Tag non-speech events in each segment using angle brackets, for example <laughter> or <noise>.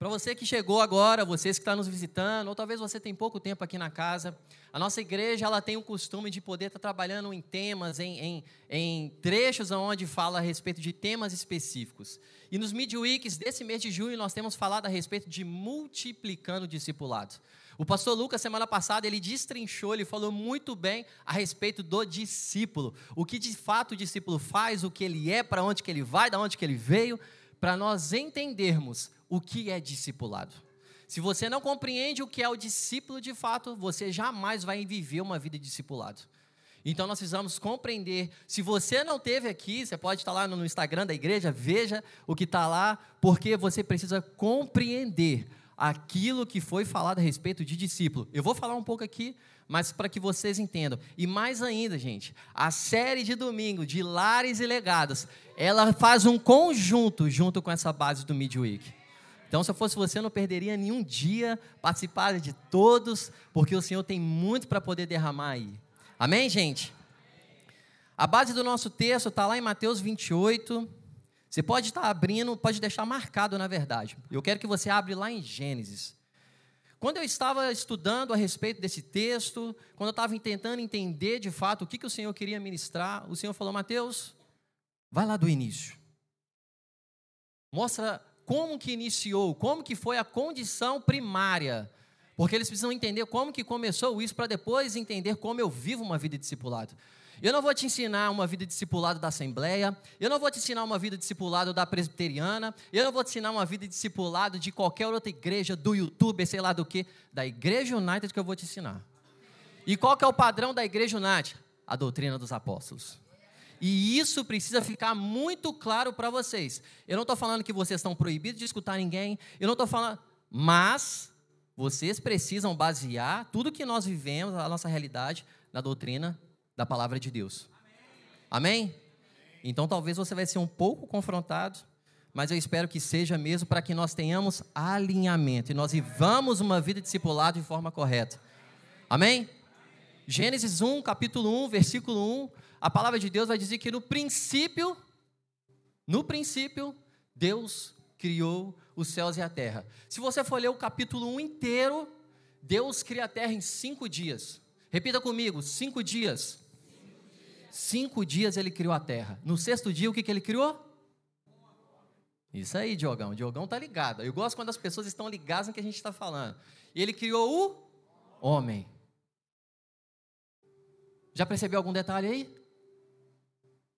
Para você que chegou agora, vocês que estão nos visitando, ou talvez você tem pouco tempo aqui na casa, a nossa igreja ela tem o costume de poder estar trabalhando em temas, em, em, em trechos onde fala a respeito de temas específicos. E nos midweeks desse mês de junho nós temos falado a respeito de multiplicando discipulados. O pastor Lucas, semana passada, ele destrinchou, ele falou muito bem a respeito do discípulo. O que de fato o discípulo faz, o que ele é, para onde que ele vai, da onde que ele veio, para nós entendermos o que é discipulado. Se você não compreende o que é o discípulo de fato, você jamais vai viver uma vida de discipulado. Então nós precisamos compreender. Se você não teve aqui, você pode estar lá no Instagram da igreja, veja o que está lá, porque você precisa compreender aquilo que foi falado a respeito de discípulo. Eu vou falar um pouco aqui, mas para que vocês entendam. E mais ainda, gente, a série de domingo de Lares e Legados, ela faz um conjunto junto com essa base do Midweek. Então, se eu fosse você, eu não perderia nenhum dia participar de todos, porque o Senhor tem muito para poder derramar aí. Amém, gente? A base do nosso texto está lá em Mateus 28. Você pode estar abrindo, pode deixar marcado, na verdade. Eu quero que você abra lá em Gênesis. Quando eu estava estudando a respeito desse texto, quando eu estava tentando entender de fato o que, que o Senhor queria ministrar, o Senhor falou: Mateus, vai lá do início. Mostra como que iniciou, como que foi a condição primária. Porque eles precisam entender como que começou isso para depois entender como eu vivo uma vida de discipulado. Eu não vou te ensinar uma vida de discipulado da Assembleia, eu não vou te ensinar uma vida de discipulado da Presbiteriana, eu não vou te ensinar uma vida de discipulado de qualquer outra igreja, do YouTube, sei lá do que, da Igreja United que eu vou te ensinar. E qual que é o padrão da Igreja United? A doutrina dos apóstolos. E isso precisa ficar muito claro para vocês. Eu não estou falando que vocês estão proibidos de escutar ninguém, eu não estou falando. Mas vocês precisam basear tudo que nós vivemos, a nossa realidade, na doutrina da palavra de Deus. Amém? Amém? Então talvez você vai ser um pouco confrontado, mas eu espero que seja mesmo para que nós tenhamos alinhamento e nós vivamos uma vida discipulada de forma correta. Amém? Gênesis 1, capítulo 1, versículo 1, a palavra de Deus vai dizer que no princípio, no princípio, Deus criou os céus e a terra. Se você for ler o capítulo 1 inteiro, Deus cria a terra em cinco dias. Repita comigo: cinco dias. Cinco dias ele criou a terra. No sexto dia, o que, que ele criou? Isso aí, Diogão. Diogão está ligado. Eu gosto quando as pessoas estão ligadas no que a gente está falando. Ele criou o homem. Já percebeu algum detalhe aí?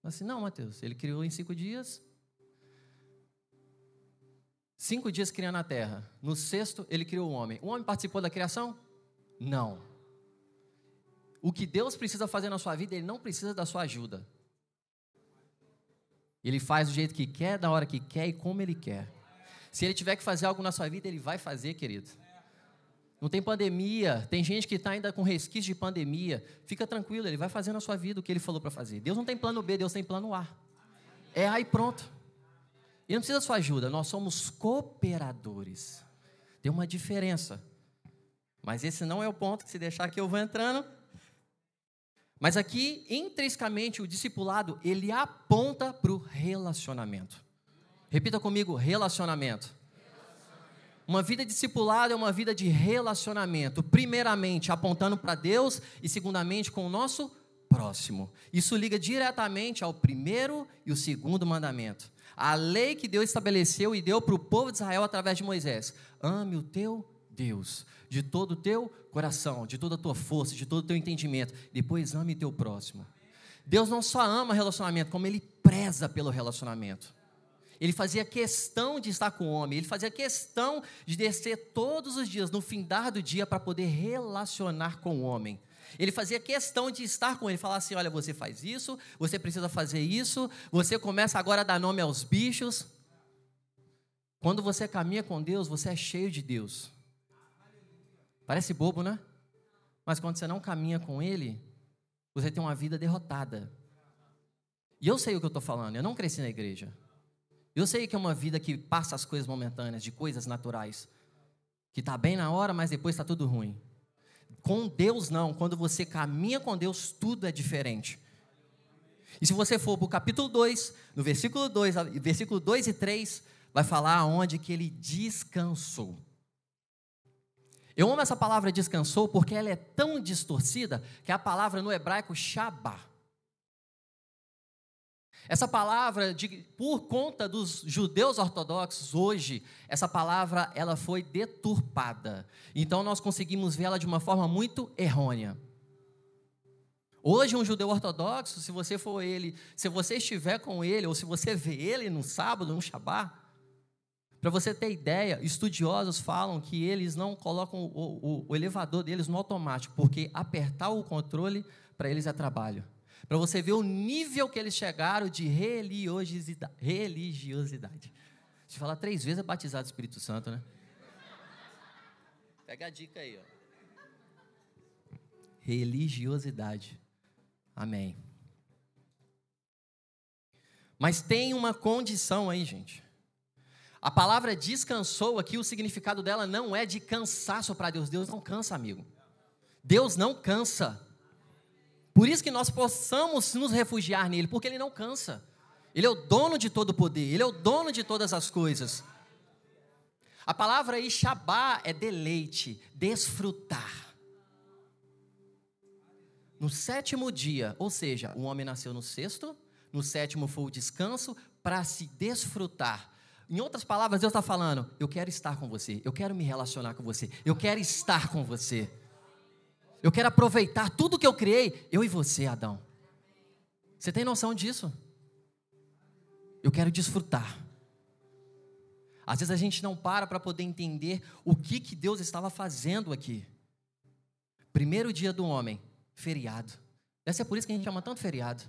Assim, não, Mateus, ele criou em cinco dias. Cinco dias criando a terra. No sexto, ele criou o homem. O homem participou da criação? Não. O que Deus precisa fazer na sua vida, ele não precisa da sua ajuda. Ele faz do jeito que quer, da hora que quer e como ele quer. Se ele tiver que fazer algo na sua vida, ele vai fazer, querido. Não tem pandemia, tem gente que está ainda com resquício de pandemia. Fica tranquilo, ele vai fazer na sua vida o que ele falou para fazer. Deus não tem plano B, Deus tem plano A. É aí pronto. E não precisa da sua ajuda, nós somos cooperadores. Tem uma diferença. Mas esse não é o ponto que se deixar aqui eu vou entrando. Mas aqui, intrinsecamente, o discipulado, ele aponta para o relacionamento. Repita comigo, relacionamento. Uma vida discipulada é uma vida de relacionamento, primeiramente apontando para Deus e segundamente com o nosso próximo. Isso liga diretamente ao primeiro e o segundo mandamento. A lei que Deus estabeleceu e deu para o povo de Israel através de Moisés. Ame o teu Deus de todo o teu coração, de toda a tua força, de todo o teu entendimento. Depois ame teu próximo. Deus não só ama relacionamento, como ele preza pelo relacionamento. Ele fazia questão de estar com o homem, ele fazia questão de descer todos os dias, no findar do dia, para poder relacionar com o homem. Ele fazia questão de estar com ele, falar assim: olha, você faz isso, você precisa fazer isso, você começa agora a dar nome aos bichos. Quando você caminha com Deus, você é cheio de Deus. Parece bobo, né? Mas quando você não caminha com Ele, você tem uma vida derrotada. E eu sei o que eu estou falando, eu não cresci na igreja. Eu sei que é uma vida que passa as coisas momentâneas, de coisas naturais. Que está bem na hora, mas depois está tudo ruim. Com Deus, não. Quando você caminha com Deus, tudo é diferente. E se você for para o capítulo 2, no versículo 2, versículo 2 e 3, vai falar onde que ele descansou. Eu amo essa palavra descansou porque ela é tão distorcida que é a palavra no hebraico shabá. Essa palavra, de, por conta dos judeus ortodoxos hoje, essa palavra ela foi deturpada. Então nós conseguimos vê-la de uma forma muito errônea. Hoje um judeu ortodoxo, se você for ele, se você estiver com ele ou se você vê ele no sábado, no Shabat, para você ter ideia, estudiosos falam que eles não colocam o, o, o elevador deles no automático, porque apertar o controle para eles é trabalho. Para você ver o nível que eles chegaram de religiosidade. religiosidade. Se falar três vezes é batizado do Espírito Santo, né? Pega a dica aí, ó. Religiosidade. Amém. Mas tem uma condição aí, gente. A palavra descansou aqui, o significado dela não é de cansaço para Deus. Deus não cansa, amigo. Deus não cansa. Por isso que nós possamos nos refugiar nele, porque ele não cansa. Ele é o dono de todo o poder, ele é o dono de todas as coisas. A palavra aí, Shabá, é deleite, desfrutar. No sétimo dia, ou seja, o homem nasceu no sexto, no sétimo foi o descanso para se desfrutar. Em outras palavras, Deus está falando: eu quero estar com você, eu quero me relacionar com você, eu quero estar com você. Eu quero aproveitar tudo que eu criei, eu e você, Adão. Você tem noção disso? Eu quero desfrutar. Às vezes a gente não para para poder entender o que, que Deus estava fazendo aqui. Primeiro dia do homem, feriado. Deve ser por isso que a gente chama tanto feriado.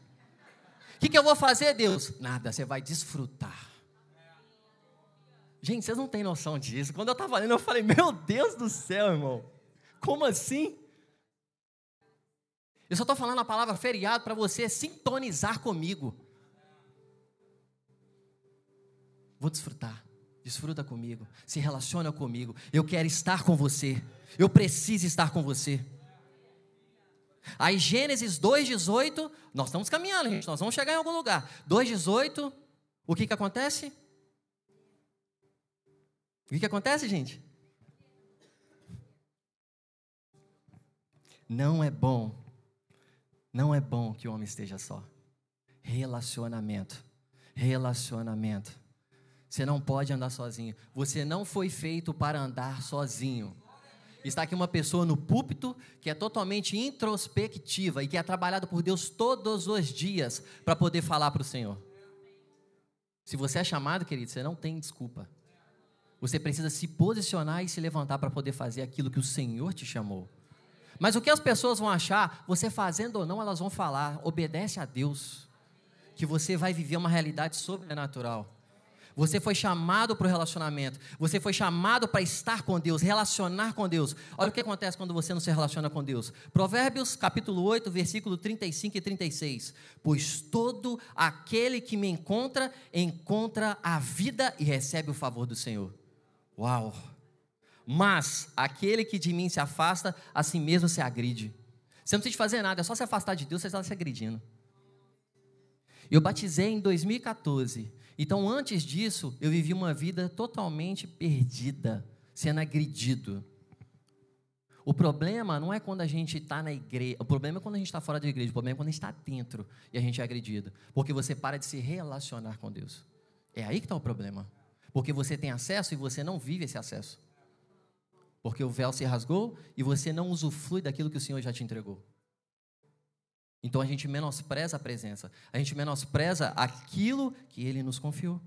O que, que eu vou fazer, Deus? Nada, você vai desfrutar. Gente, vocês não têm noção disso. Quando eu estava lendo, eu falei, meu Deus do céu, irmão. Como assim? Eu só estou falando a palavra feriado para você sintonizar comigo. Vou desfrutar. Desfruta comigo. Se relaciona comigo. Eu quero estar com você. Eu preciso estar com você. Aí Gênesis 2,18, nós estamos caminhando, gente, nós vamos chegar em algum lugar. 2,18, o que que acontece? O que, que acontece, gente? Não é bom, não é bom que o homem esteja só. Relacionamento, relacionamento. Você não pode andar sozinho. Você não foi feito para andar sozinho. Está aqui uma pessoa no púlpito que é totalmente introspectiva e que é trabalhada por Deus todos os dias para poder falar para o Senhor. Se você é chamado, querido, você não tem desculpa. Você precisa se posicionar e se levantar para poder fazer aquilo que o Senhor te chamou. Mas o que as pessoas vão achar, você fazendo ou não, elas vão falar, obedece a Deus, que você vai viver uma realidade sobrenatural. Você foi chamado para o relacionamento. Você foi chamado para estar com Deus, relacionar com Deus. Olha o que acontece quando você não se relaciona com Deus. Provérbios, capítulo 8, versículo 35 e 36. Pois todo aquele que me encontra, encontra a vida e recebe o favor do Senhor. Uau! Mas aquele que de mim se afasta, a si mesmo se agride. Você não precisa fazer nada, é só se afastar de Deus, você está se agredindo. Eu batizei em 2014. Então, antes disso, eu vivi uma vida totalmente perdida, sendo agredido. O problema não é quando a gente está na igreja, o problema é quando a gente está fora da igreja, o problema é quando a gente está dentro e a gente é agredido. Porque você para de se relacionar com Deus. É aí que está o problema. Porque você tem acesso e você não vive esse acesso. Porque o véu se rasgou e você não usufrui daquilo que o Senhor já te entregou. Então a gente menospreza a presença, a gente menospreza aquilo que Ele nos confiou.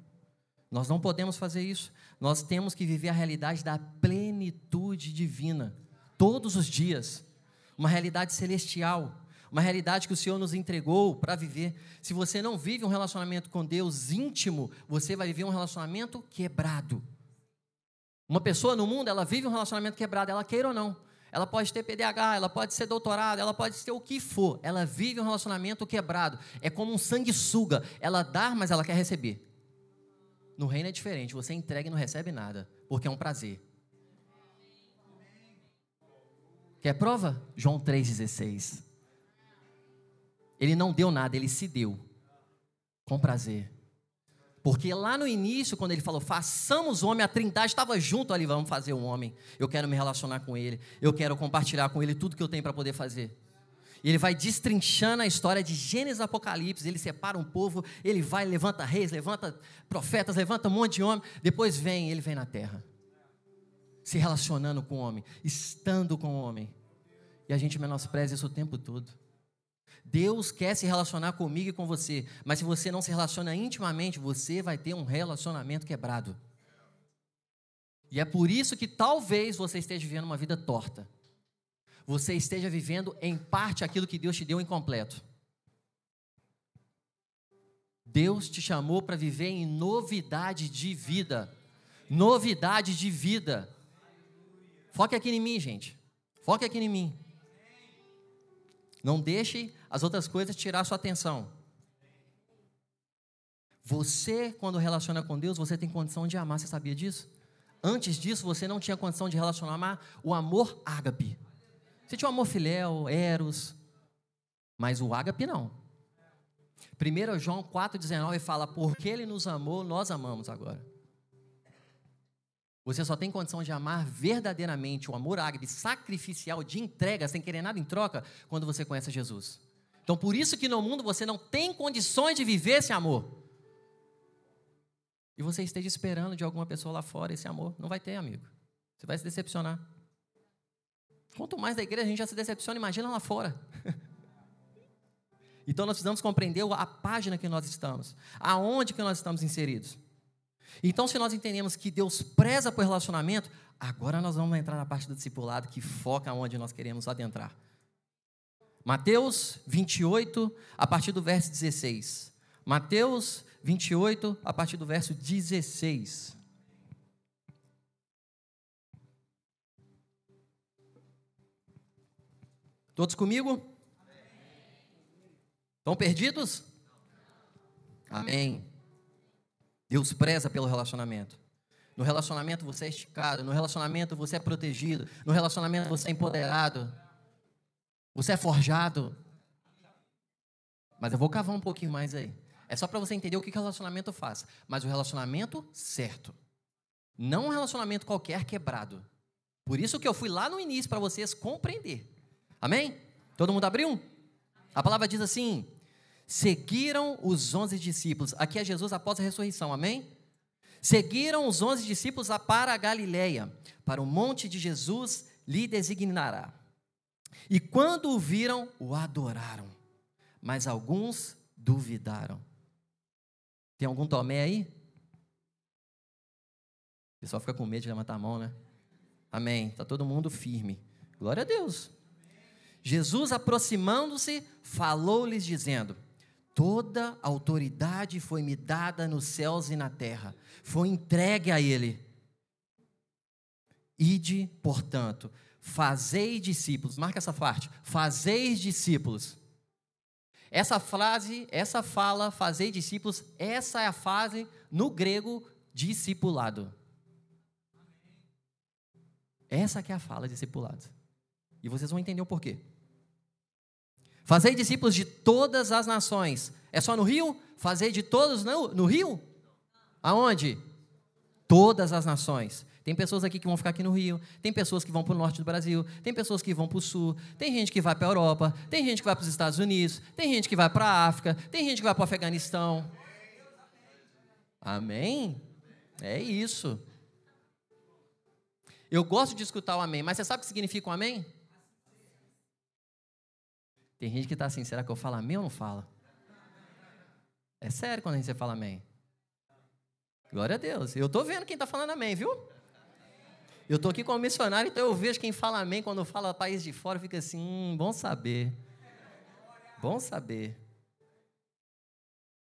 Nós não podemos fazer isso. Nós temos que viver a realidade da plenitude divina, todos os dias. Uma realidade celestial uma realidade que o Senhor nos entregou para viver. Se você não vive um relacionamento com Deus íntimo, você vai viver um relacionamento quebrado. Uma pessoa no mundo, ela vive um relacionamento quebrado, ela queira ou não. Ela pode ter PDH, ela pode ser doutorado, ela pode ser o que for. Ela vive um relacionamento quebrado. É como um sanguessuga. Ela dá, mas ela quer receber. No reino é diferente. Você entrega e não recebe nada, porque é um prazer. Quer prova? João 3,16. Ele não deu nada, ele se deu. Com prazer. Porque lá no início, quando ele falou, façamos homem, a trindade estava junto ali, vamos fazer um homem. Eu quero me relacionar com ele, eu quero compartilhar com ele tudo que eu tenho para poder fazer. E ele vai destrinchando a história de Gênesis Apocalipse, ele separa um povo, ele vai, levanta reis, levanta profetas, levanta um monte de homem, depois vem, ele vem na terra. Se relacionando com o homem, estando com o homem. E a gente menospreza isso o tempo todo. Deus quer se relacionar comigo e com você, mas se você não se relaciona intimamente, você vai ter um relacionamento quebrado. E é por isso que talvez você esteja vivendo uma vida torta. Você esteja vivendo em parte aquilo que Deus te deu incompleto. Deus te chamou para viver em novidade de vida. Novidade de vida. Foque aqui em mim, gente. Foque aqui em mim. Não deixe as outras coisas tirar sua atenção. Você, quando relaciona com Deus, você tem condição de amar, você sabia disso? Antes disso, você não tinha condição de relacionar, o amor ágape. Você tinha o amor filéu, eros, mas o ágape não. 1 João 4,19 fala, porque ele nos amou, nós amamos agora. Você só tem condição de amar verdadeiramente o amor ágape, sacrificial, de entrega, sem querer nada em troca, quando você conhece Jesus. Então, por isso que no mundo você não tem condições de viver esse amor. E você esteja esperando de alguma pessoa lá fora esse amor. Não vai ter, amigo. Você vai se decepcionar. Quanto mais da igreja a gente já se decepciona, imagina lá fora. <laughs> então nós precisamos compreender a página que nós estamos, aonde que nós estamos inseridos. Então, se nós entendemos que Deus preza por relacionamento, agora nós vamos entrar na parte do discipulado que foca onde nós queremos adentrar. Mateus 28, a partir do verso 16. Mateus 28, a partir do verso 16. Todos comigo? Estão perdidos? Amém. Deus preza pelo relacionamento. No relacionamento você é esticado, no relacionamento você é protegido, no relacionamento você é empoderado, você é forjado. Mas eu vou cavar um pouquinho mais aí. É só para você entender o que, relacionamento faz. Mas o relacionamento certo. Não um relacionamento qualquer quebrado. Por isso que eu fui lá no início para vocês compreender. Amém? Todo mundo abriu? A palavra diz assim: seguiram os onze discípulos. Aqui é Jesus após a ressurreição, amém? Seguiram os onze discípulos para a Galileia, para o monte de Jesus lhe designará. E quando o viram, o adoraram, mas alguns duvidaram. Tem algum Tomé aí? O pessoal fica com medo de levantar a mão, né? Amém. Está todo mundo firme. Glória a Deus. Jesus, aproximando-se, falou-lhes, dizendo: Toda autoridade foi me dada nos céus e na terra, foi entregue a Ele. Ide, portanto, fazei discípulos, marca essa parte, fazeis discípulos. Essa frase, essa fala, fazei discípulos, essa é a fase no grego discipulado. Essa que é a fala discipulado. E vocês vão entender o porquê. Fazei discípulos de todas as nações. É só no Rio? Fazei de todos no, no Rio? Aonde? Todas as nações. Tem pessoas aqui que vão ficar aqui no Rio, tem pessoas que vão para o norte do Brasil, tem pessoas que vão para o sul, tem gente que vai para a Europa, tem gente que vai para os Estados Unidos, tem gente que vai para a África, tem gente que vai para o Afeganistão. Amém? É isso. Eu gosto de escutar o amém, mas você sabe o que significa o amém? Tem gente que está assim, será que eu falo amém ou não falo? É sério quando a gente fala amém. Glória a Deus. Eu estou vendo quem está falando amém, viu? Eu estou aqui como missionário, então eu vejo quem fala amém quando fala país de fora, fica assim, hum, bom saber. Bom saber.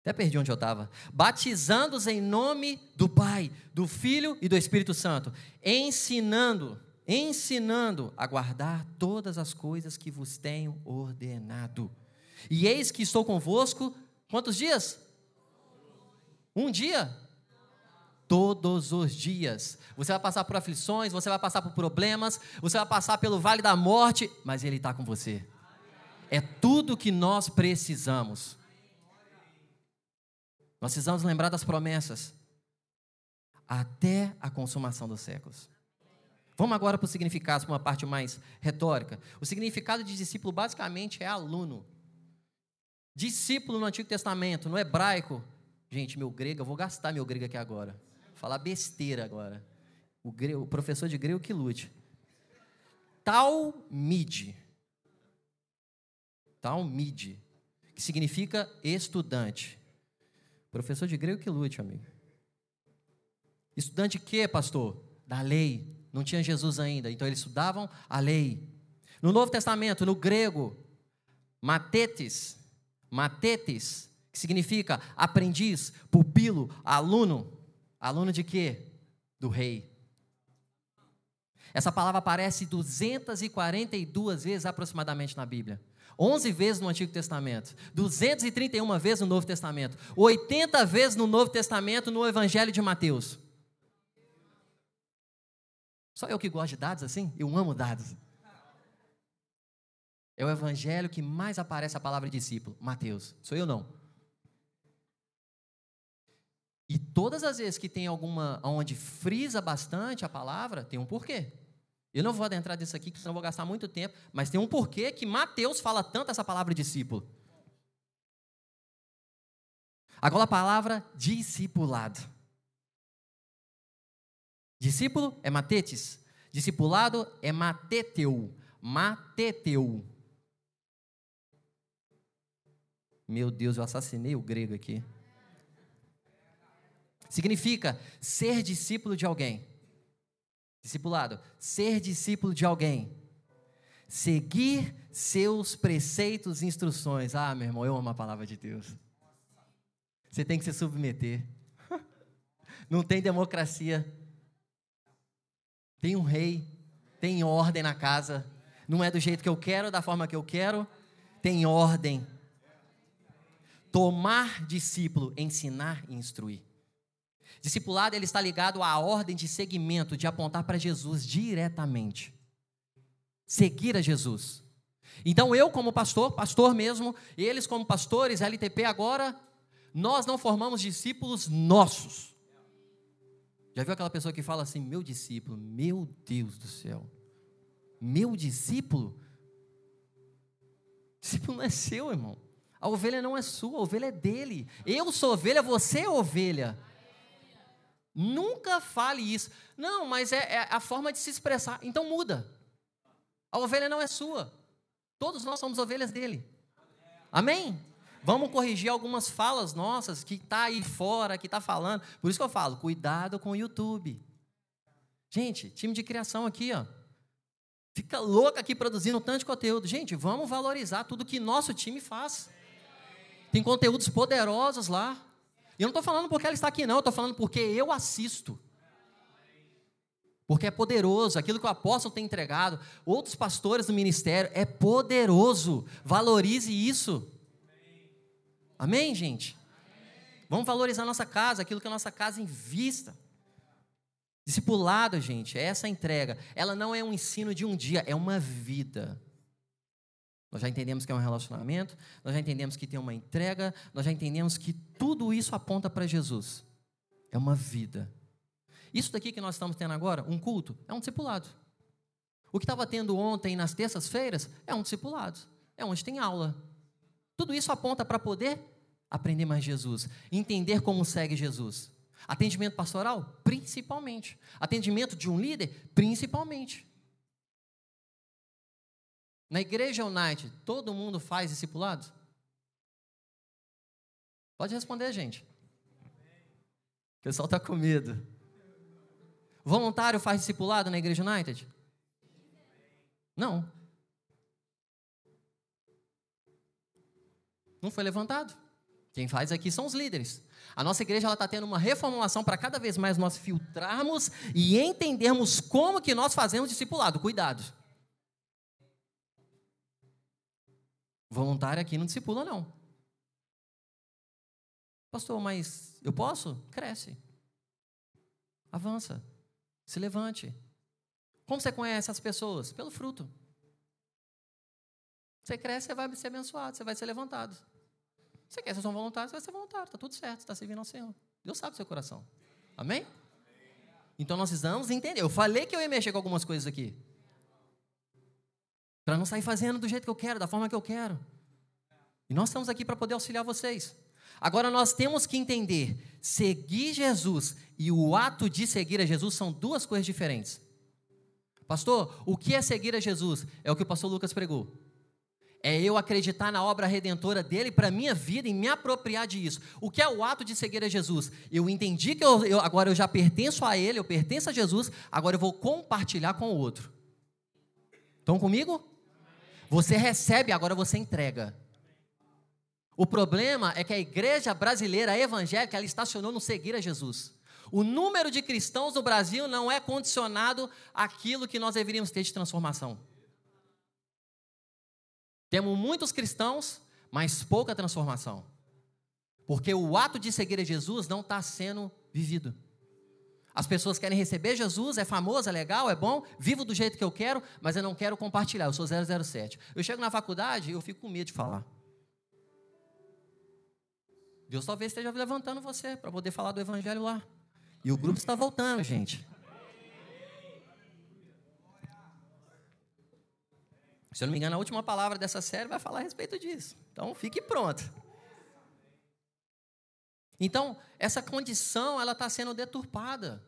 Até perdi onde eu estava. Batizando-os em nome do Pai, do Filho e do Espírito Santo, ensinando ensinando a guardar todas as coisas que vos tenho ordenado. E eis que estou convosco, quantos dias? Um dia? Todos os dias. Você vai passar por aflições, você vai passar por problemas, você vai passar pelo vale da morte, mas Ele está com você. É tudo que nós precisamos. Nós precisamos lembrar das promessas até a consumação dos séculos. Vamos agora para o significado, para uma parte mais retórica. O significado de discípulo basicamente é aluno. Discípulo no Antigo Testamento, no hebraico. Gente, meu grego, eu vou gastar meu grego aqui agora. Falar besteira agora. O, grego, o professor de grego que lute. Talmide. Talmide, que significa estudante. Professor de grego que lute, amigo. Estudante quê, pastor? Da lei. Não tinha Jesus ainda, então eles estudavam a lei. No Novo Testamento, no grego, matetes, matetes, que significa aprendiz, pupilo, aluno. Aluno de quê? Do rei. Essa palavra aparece 242 vezes aproximadamente na Bíblia. 11 vezes no Antigo Testamento, 231 vezes no Novo Testamento, 80 vezes no Novo Testamento no Evangelho de Mateus. Só eu que gosto de dados assim? Eu amo dados. É o evangelho que mais aparece a palavra discípulo, Mateus. Sou eu não. Todas as vezes que tem alguma onde frisa bastante a palavra, tem um porquê. Eu não vou adentrar nisso aqui, porque senão vou gastar muito tempo, mas tem um porquê que Mateus fala tanto essa palavra discípulo. Agora a palavra discipulado. Discípulo é matetes. Discipulado é mateteu. Mateteu. Meu Deus, eu assassinei o grego aqui. Significa ser discípulo de alguém. Discipulado, ser discípulo de alguém. Seguir seus preceitos e instruções. Ah, meu irmão, eu amo a palavra de Deus. Você tem que se submeter. <laughs> Não tem democracia tem um rei, tem ordem na casa. Não é do jeito que eu quero, da forma que eu quero. Tem ordem. Tomar discípulo, ensinar e instruir. Discipulado ele está ligado à ordem de seguimento, de apontar para Jesus diretamente. Seguir a Jesus. Então eu como pastor, pastor mesmo, eles como pastores, LTP agora, nós não formamos discípulos nossos. Já viu aquela pessoa que fala assim, meu discípulo, meu Deus do céu, meu discípulo? Discípulo não é seu, irmão. A ovelha não é sua, a ovelha é dele. Eu sou ovelha, você é ovelha. Nunca fale isso. Não, mas é, é, a forma de se expressar. Então muda. A ovelha não é sua. Todos nós somos ovelhas dele. Amém? Vamos corrigir algumas falas nossas que está aí fora, que está falando. Por isso que eu falo, cuidado com o YouTube. Gente, time de criação aqui, ó. Fica louco aqui produzindo tanto de conteúdo. Gente, vamos valorizar tudo que nosso time faz. Tem conteúdos poderosos lá. E eu não estou falando porque ela está aqui, não. Eu estou falando porque eu assisto. Porque é poderoso. Aquilo que o apóstolo tem entregado, outros pastores do ministério, é poderoso. Valorize isso. Amém, gente? Vamos valorizar a nossa casa, aquilo que a nossa casa invista. Discipulado, gente, é essa entrega. Ela não é um ensino de um dia, é uma vida. Nós já entendemos que é um relacionamento, nós já entendemos que tem uma entrega, nós já entendemos que tudo isso aponta para Jesus. É uma vida. Isso daqui que nós estamos tendo agora, um culto, é um discipulado. O que estava tendo ontem nas terças-feiras é um discipulado. É onde tem aula. Tudo isso aponta para poder aprender mais Jesus, entender como segue Jesus. Atendimento pastoral? Principalmente. Atendimento de um líder? Principalmente. Na igreja United, todo mundo faz discipulado? Pode responder, gente. O pessoal está com medo. Voluntário faz discipulado na igreja United? Não. Não foi levantado. Quem faz aqui são os líderes. A nossa igreja está tendo uma reformulação para cada vez mais nós filtrarmos e entendermos como que nós fazemos discipulado. Cuidado. Voluntário aqui não discipula, não. Pastor, mas eu posso? Cresce. Avança. Se levante. Como você conhece as pessoas? Pelo fruto. Você cresce, você vai ser abençoado, você vai ser levantado. Você quer ser um voluntário, você vai ser voluntário, está tudo certo, está servindo ao Senhor. Deus sabe o seu coração. Amém? Então nós precisamos entender. Eu falei que eu ia mexer com algumas coisas aqui. Para não sair fazendo do jeito que eu quero, da forma que eu quero. E nós estamos aqui para poder auxiliar vocês. Agora nós temos que entender: seguir Jesus e o ato de seguir a Jesus são duas coisas diferentes. Pastor, o que é seguir a Jesus? É o que o pastor Lucas pregou. É eu acreditar na obra redentora dele para a minha vida e me apropriar disso. O que é o ato de seguir a Jesus? Eu entendi que eu, eu, agora eu já pertenço a ele, eu pertenço a Jesus, agora eu vou compartilhar com o outro. Estão comigo? Você recebe, agora você entrega. O problema é que a igreja brasileira evangélica ela estacionou no seguir a Jesus. O número de cristãos no Brasil não é condicionado àquilo que nós deveríamos ter de transformação. Temos muitos cristãos, mas pouca transformação. Porque o ato de seguir a Jesus não está sendo vivido. As pessoas querem receber Jesus, é famoso, é legal, é bom, vivo do jeito que eu quero, mas eu não quero compartilhar, eu sou 007. Eu chego na faculdade e eu fico com medo de falar. Deus talvez esteja levantando você para poder falar do evangelho lá. E o grupo está voltando, gente. Se eu não me engano, a última palavra dessa série vai falar a respeito disso. Então, fique pronto. Então, essa condição, ela está sendo deturpada.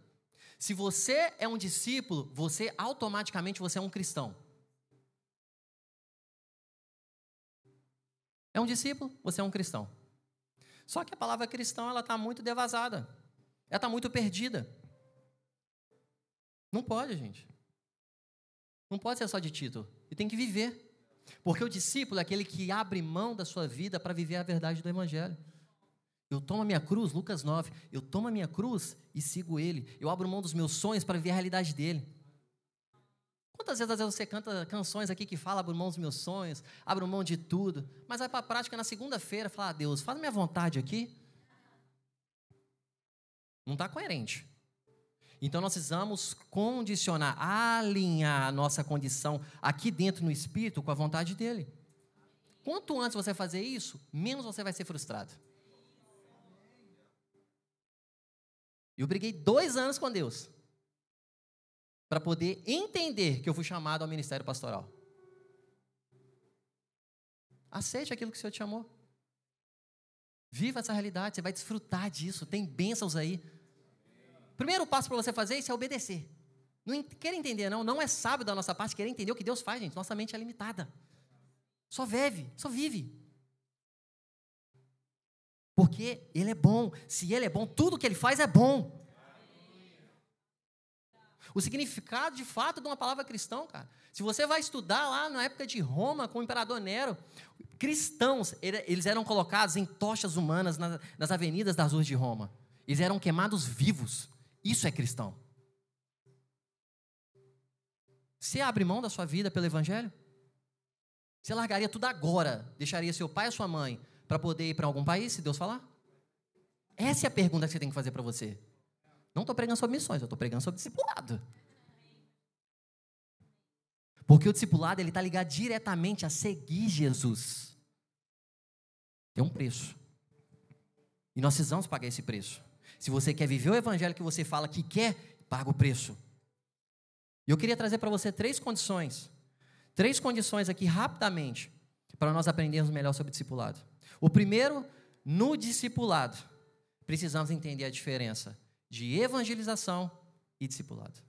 Se você é um discípulo, você automaticamente você é um cristão. É um discípulo, você é um cristão. Só que a palavra cristão, ela está muito devasada. Ela está muito perdida. Não pode, gente. Não pode ser só de título. E tem que viver. Porque o discípulo é aquele que abre mão da sua vida para viver a verdade do Evangelho. Eu tomo a minha cruz, Lucas 9. Eu tomo a minha cruz e sigo ele. Eu abro mão dos meus sonhos para viver a realidade dele. Quantas vezes, vezes você canta canções aqui que fala abro mão dos meus sonhos, abro mão de tudo, mas vai para a prática na segunda-feira falar, ah, Deus, faz minha vontade aqui. Não está coerente. Então nós precisamos condicionar, alinhar a nossa condição aqui dentro no espírito com a vontade dele. Quanto antes você fazer isso, menos você vai ser frustrado. Eu briguei dois anos com Deus para poder entender que eu fui chamado ao ministério pastoral. Aceite aquilo que o Senhor te chamou. Viva essa realidade, você vai desfrutar disso. Tem bênçãos aí. Primeiro passo para você fazer isso é obedecer. Não quer entender, não. Não é sábio da nossa parte querer entender o que Deus faz, gente. Nossa mente é limitada. Só vive, só vive. Porque Ele é bom. Se Ele é bom, tudo que Ele faz é bom. O significado de fato de uma palavra cristão, cara. Se você vai estudar lá na época de Roma, com o imperador Nero, cristãos, eles eram colocados em tochas humanas nas avenidas das ruas de Roma. Eles eram queimados vivos. Isso é cristão. Você abre mão da sua vida pelo Evangelho? Você largaria tudo agora, deixaria seu pai e sua mãe para poder ir para algum país, se Deus falar? Essa é a pergunta que você tem que fazer para você. Não estou pregando sobre missões, eu estou pregando sobre discipulado. Porque o discipulado ele está ligado diretamente a seguir Jesus. Tem um preço. E nós precisamos pagar esse preço. Se você quer viver o evangelho que você fala que quer, paga o preço. E eu queria trazer para você três condições. Três condições aqui rapidamente, para nós aprendermos melhor sobre discipulado. O primeiro, no discipulado, precisamos entender a diferença de evangelização e discipulado.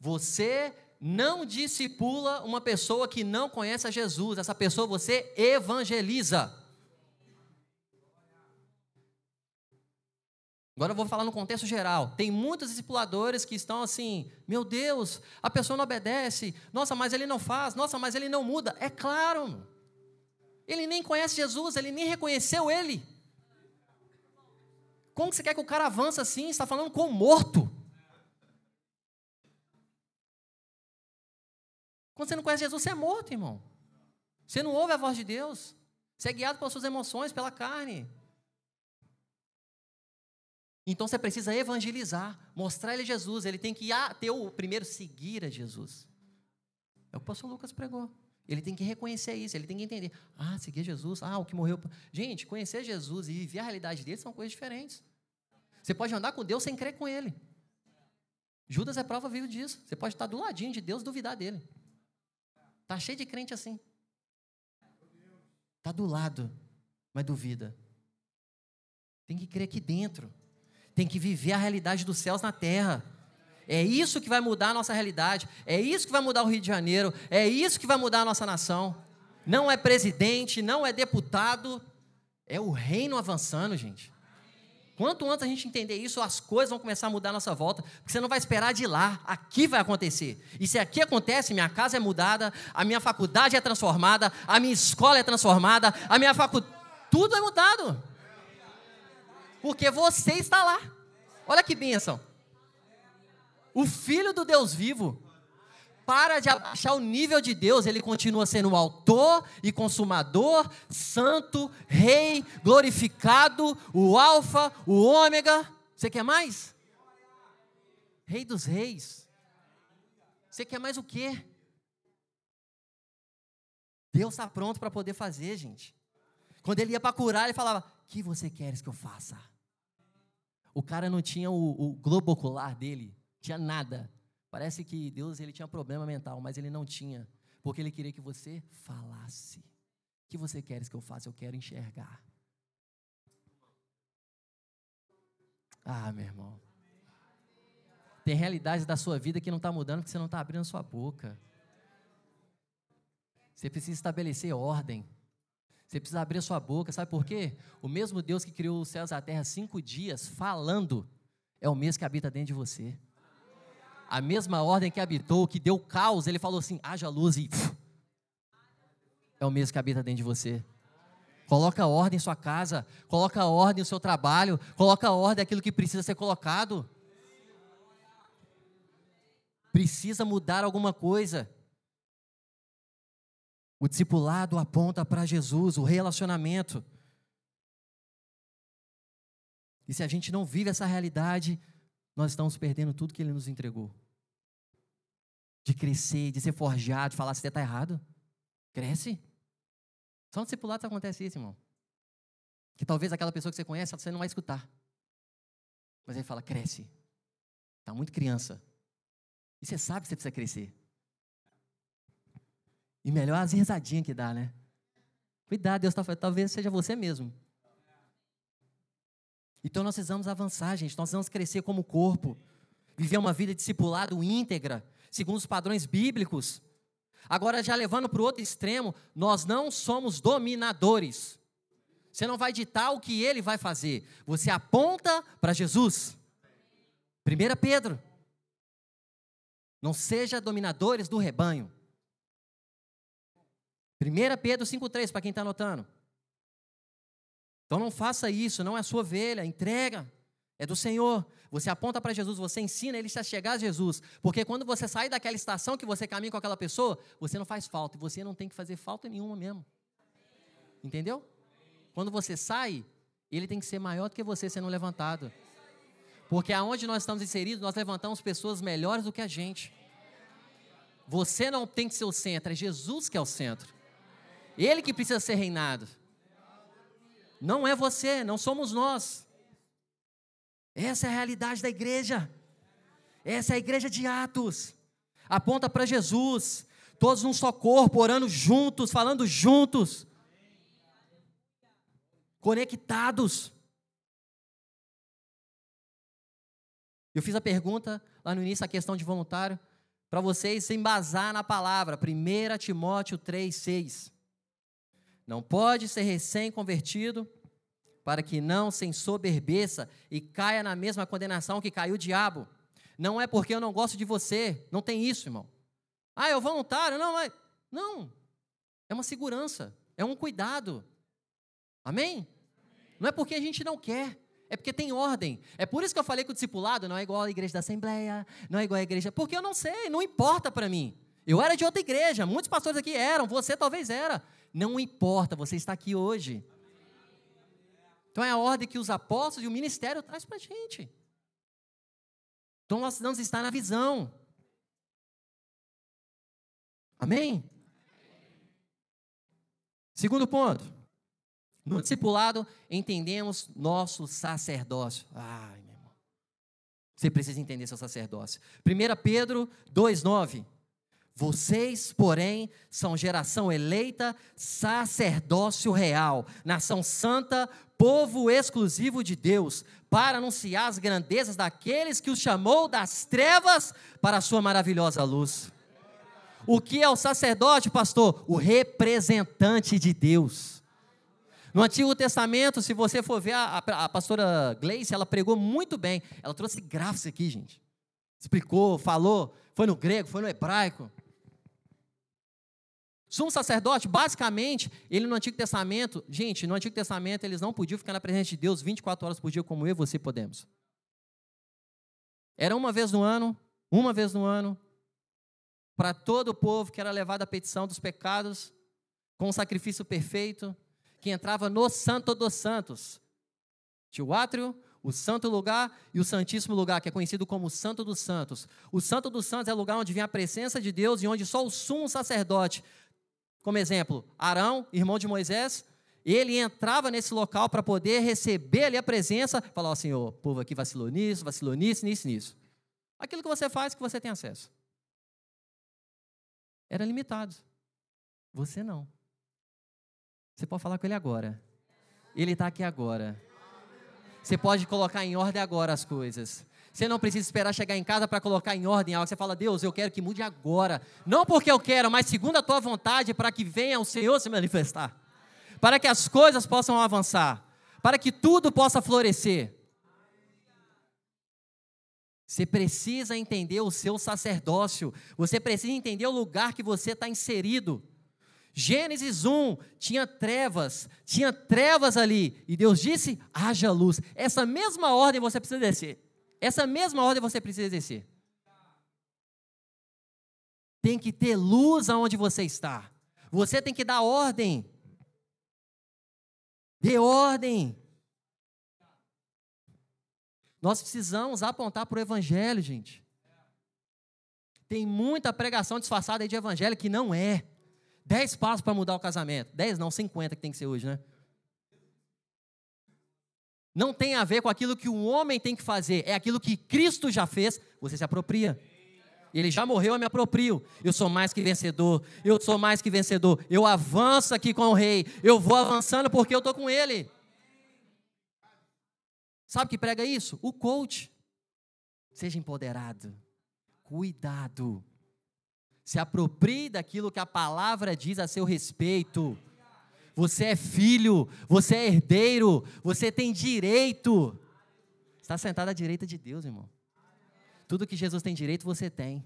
Você não discipula uma pessoa que não conhece a Jesus, essa pessoa você evangeliza. Agora eu vou falar no contexto geral. Tem muitos discipuladores que estão assim: meu Deus, a pessoa não obedece, nossa, mas ele não faz, nossa, mas ele não muda. É claro, ele nem conhece Jesus, ele nem reconheceu ele. Como você quer que o cara avance assim? Está falando com o morto. Quando você não conhece Jesus, você é morto, irmão. Você não ouve a voz de Deus. Você é guiado pelas suas emoções, pela carne. Então você precisa evangelizar, mostrar ele Jesus. Ele tem que ter o primeiro seguir a Jesus. É o que o pastor Lucas pregou. Ele tem que reconhecer isso, ele tem que entender. Ah, seguir Jesus, ah, o que morreu. Gente, conhecer Jesus e viver a realidade dele são coisas diferentes. Você pode andar com Deus sem crer com ele. Judas é prova viva disso. Você pode estar do ladinho de Deus duvidar dele. Tá cheio de crente assim. Tá do lado, mas duvida. Tem que crer aqui dentro. Tem que viver a realidade dos céus na terra. É isso que vai mudar a nossa realidade. É isso que vai mudar o Rio de Janeiro. É isso que vai mudar a nossa nação. Não é presidente, não é deputado. É o reino avançando, gente. Quanto antes a gente entender isso, as coisas vão começar a mudar à nossa volta, porque você não vai esperar de lá, aqui vai acontecer. E se aqui acontece, minha casa é mudada, a minha faculdade é transformada, a minha escola é transformada, a minha faculdade. Tudo é mudado. Porque você está lá. Olha que bênção. O Filho do Deus vivo para de abaixar o nível de Deus, ele continua sendo o autor e consumador, santo, rei, glorificado, o alfa, o ômega. Você quer mais? Rei dos reis. Você quer mais o quê? Deus está pronto para poder fazer, gente. Quando ele ia para curar, ele falava: que você queres que eu faça? O cara não tinha o, o globo ocular dele tinha nada. Parece que Deus ele tinha problema mental, mas ele não tinha, porque ele queria que você falasse. O que você queres que eu faça? Eu quero enxergar. Ah, meu irmão. Tem realidades da sua vida que não está mudando porque você não está abrindo sua boca. Você precisa estabelecer ordem. Você precisa abrir sua boca. Sabe por quê? O mesmo Deus que criou os céus e a terra cinco dias, falando, é o mesmo que habita dentro de você a mesma ordem que habitou, que deu caos, ele falou assim: haja luz e. É o mesmo que habita dentro de você. Coloca ordem em sua casa, coloca ordem no seu trabalho, coloca ordem aquilo que precisa ser colocado. Precisa mudar alguma coisa. O discipulado aponta para Jesus, o relacionamento. E se a gente não vive essa realidade, nós estamos perdendo tudo que Ele nos entregou. De crescer, de ser forjado, de falar se você está errado. Cresce. Só no discipulado acontece isso, irmão. Que talvez aquela pessoa que você conhece, você não vai escutar. Mas ele fala, cresce. Está muito criança. E você sabe que você precisa crescer. E melhor as risadinhas que dá, né? Cuidado, Deus está falando, talvez seja você mesmo. Então nós precisamos avançar, gente. Nós precisamos crescer como corpo, viver uma vida discipulado íntegra, segundo os padrões bíblicos. Agora, já levando para o outro extremo, nós não somos dominadores. Você não vai ditar o que ele vai fazer. Você aponta para Jesus. 1 Pedro. Não seja dominadores do rebanho. 1 Pedro 5,3, para quem está anotando. Então não faça isso, não é sua ovelha, entrega. É do Senhor. Você aponta para Jesus, você ensina ele a chegar a Jesus. Porque quando você sai daquela estação que você caminha com aquela pessoa, você não faz falta. E você não tem que fazer falta nenhuma mesmo. Entendeu? Quando você sai, ele tem que ser maior do que você sendo levantado. Porque aonde nós estamos inseridos, nós levantamos pessoas melhores do que a gente. Você não tem que ser o centro, é Jesus que é o centro. Ele que precisa ser reinado. Não é você, não somos nós. Essa é a realidade da igreja. Essa é a igreja de Atos. Aponta para Jesus. Todos num só corpo, orando juntos, falando juntos. Conectados. Eu fiz a pergunta lá no início, a questão de voluntário, para vocês se embasar na palavra. 1 Timóteo 3, 6. Não pode ser recém-convertido, para que não se ensoberbeça e caia na mesma condenação que caiu o diabo. Não é porque eu não gosto de você, não tem isso, irmão. Ah, eu voluntário, não, é. Não. É uma segurança, é um cuidado. Amém? Não é porque a gente não quer, é porque tem ordem. É por isso que eu falei que o discipulado não é igual à igreja da Assembleia, não é igual à igreja, porque eu não sei, não importa para mim. Eu era de outra igreja, muitos pastores aqui eram, você talvez era. Não importa, você está aqui hoje. Então é a ordem que os apóstolos e o ministério traz para a gente. Então nós precisamos estar na visão. Amém? Segundo ponto. No discipulado, entendemos nosso sacerdócio. Ai, meu irmão. Você precisa entender seu sacerdócio. 1 Pedro 2,9. Vocês, porém, são geração eleita, sacerdócio real, nação santa, povo exclusivo de Deus, para anunciar as grandezas daqueles que os chamou das trevas para a sua maravilhosa luz. O que é o sacerdote, pastor? O representante de Deus. No Antigo Testamento, se você for ver, a, a, pastora Gleice, ela pregou muito bem. Ela trouxe gráficos aqui, gente. Explicou, falou, foi no grego, foi no hebraico. Sumo sacerdote, basicamente, ele no Antigo Testamento, gente, no Antigo Testamento eles não podiam ficar na presença de Deus 24 horas por dia como eu e você podemos. Era uma vez no ano, uma vez no ano, para todo o povo que era levado à petição dos pecados, com um sacrifício perfeito, que entrava no Santo dos Santos. Tinha o átrio, o santo lugar e o santíssimo lugar, que é conhecido como o Santo dos Santos. O Santo dos Santos é o lugar onde vem a presença de Deus e onde só o sumo sacerdote como exemplo, Arão, irmão de Moisés, ele entrava nesse local para poder receber ali a presença, falar, ó Senhor, o povo aqui vacilou nisso, vacilou nisso, nisso, nisso. Aquilo que você faz, que você tem acesso. Era limitado. Você não. Você pode falar com ele agora. Ele está aqui agora. Você pode colocar em ordem agora as coisas. Você não precisa esperar chegar em casa para colocar em ordem algo. Você fala, Deus, eu quero que mude agora. Não porque eu quero, mas segundo a tua vontade, para que venha o Senhor se manifestar. Para que as coisas possam avançar. Para que tudo possa florescer. Você precisa entender o seu sacerdócio. Você precisa entender o lugar que você está inserido. Gênesis 1 tinha trevas, tinha trevas ali, e Deus disse: haja luz. Essa mesma ordem você precisa descer. Essa mesma ordem você precisa exercer. Tem que ter luz aonde você está. Você tem que dar ordem. Dê ordem. Nós precisamos apontar para o Evangelho, gente. Tem muita pregação disfarçada aí de Evangelho que não é. Dez passos para mudar o casamento. Dez não, cinquenta que tem que ser hoje, né? Não tem a ver com aquilo que o homem tem que fazer, é aquilo que Cristo já fez, você se apropria. Ele já morreu, eu me aproprio. Eu sou mais que vencedor. Eu sou mais que vencedor. Eu avanço aqui com o rei. Eu vou avançando porque eu estou com ele. Sabe que prega isso? O coach. Seja empoderado. Cuidado. Se aproprie daquilo que a palavra diz a seu respeito. Você é filho, você é herdeiro, você tem direito. Está sentado à direita de Deus, irmão. Tudo que Jesus tem direito, você tem.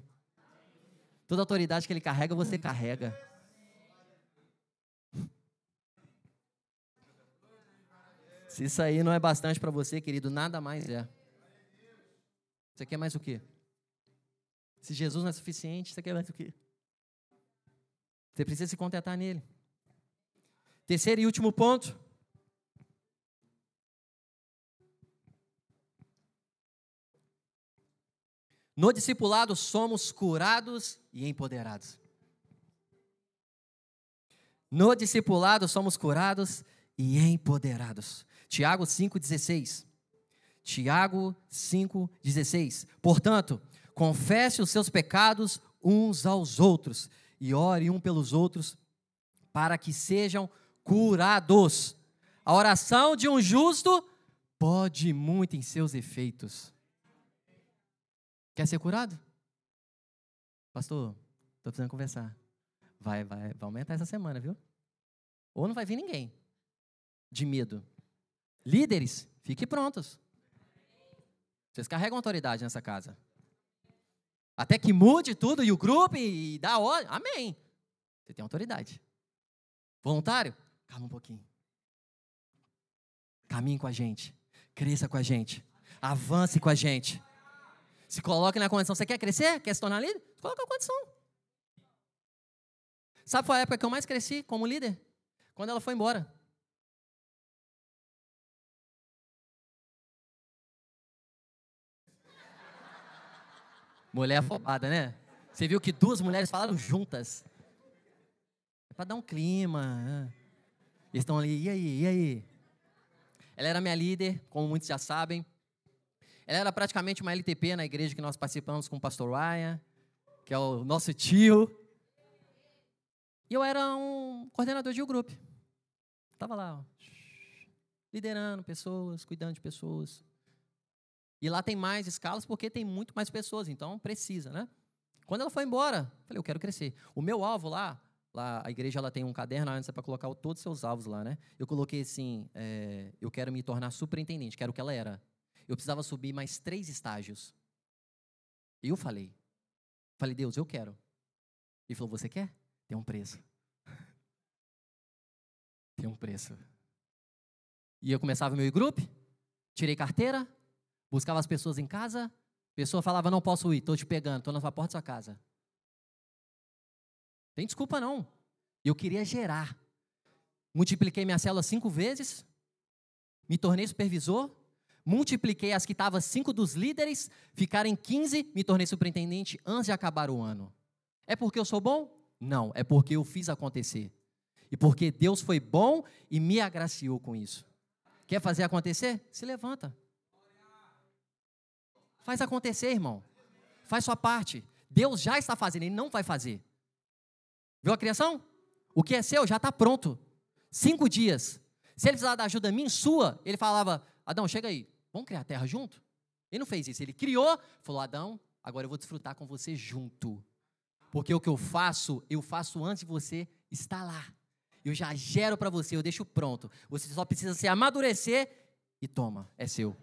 Toda autoridade que ele carrega, você carrega. Se isso aí não é bastante para você, querido, nada mais é. Você quer mais o quê? Se Jesus não é suficiente, você quer mais o quê? Você precisa se contentar nele. Terceiro e último ponto. No discipulado somos curados e empoderados. No discipulado somos curados e empoderados. Tiago 5,16. Tiago 5,16. Portanto, confesse os seus pecados uns aos outros e ore um pelos outros para que sejam curados. A oração de um justo pode muito em seus efeitos. Quer ser curado? Pastor, estou precisando conversar. Vai, vai, vai aumentar essa semana, viu? Ou não vai vir ninguém. De medo. Líderes, fiquem prontos. Vocês carregam autoridade nessa casa. Até que mude tudo e o grupo e dá ordem. Amém. Você tem autoridade. Voluntário? Calma um pouquinho. Caminhe com a gente. Cresça com a gente. Avance com a gente. Se coloque na condição. Você quer crescer? Quer se tornar líder? Coloque a condição. Sabe qual é a época que eu mais cresci como líder? Quando ela foi embora. Mulher afobada, né? Você viu que duas mulheres falaram juntas. É para dar um clima. Né? Eles estão ali, e aí, e aí? Ela era minha líder, como muitos já sabem. Ela era praticamente uma LTP na igreja que nós participamos com o pastor Ryan, que é o nosso tio. E eu era um coordenador de um grupo. Estava lá, ó, liderando pessoas, cuidando de pessoas. E lá tem mais escalas porque tem muito mais pessoas, então precisa, né? Quando ela foi embora, falei, eu quero crescer. O meu alvo lá, lá a igreja ela tem um caderno antes é para colocar todos os seus alvos lá, né? Eu coloquei assim, é, eu quero me tornar superintendente, que era o que ela era. Eu precisava subir mais três estágios. E eu falei, falei, Deus, eu quero. Ele falou, você quer? Tem um preço. <laughs> Tem um preço. E eu começava meu grupo, tirei carteira, Buscava as pessoas em casa, pessoa falava, não posso ir, estou te pegando, estou na sua porta da sua casa. Tem desculpa não. Eu queria gerar. Multipliquei minha célula cinco vezes, me tornei supervisor, multipliquei as que estavam cinco dos líderes, ficaram em 15, me tornei superintendente antes de acabar o ano. É porque eu sou bom? Não, é porque eu fiz acontecer. E porque Deus foi bom e me agraciou com isso. Quer fazer acontecer? Se levanta. Faz acontecer, irmão. Faz sua parte. Deus já está fazendo, Ele não vai fazer. Viu a criação? O que é seu já está pronto. Cinco dias. Se ele precisar da ajuda minha, sua, ele falava: Adão, chega aí, vamos criar a terra junto? Ele não fez isso, ele criou, falou: Adão, agora eu vou desfrutar com você junto. Porque o que eu faço, eu faço antes de você estar lá. Eu já gero para você, eu deixo pronto. Você só precisa se amadurecer e toma, é seu.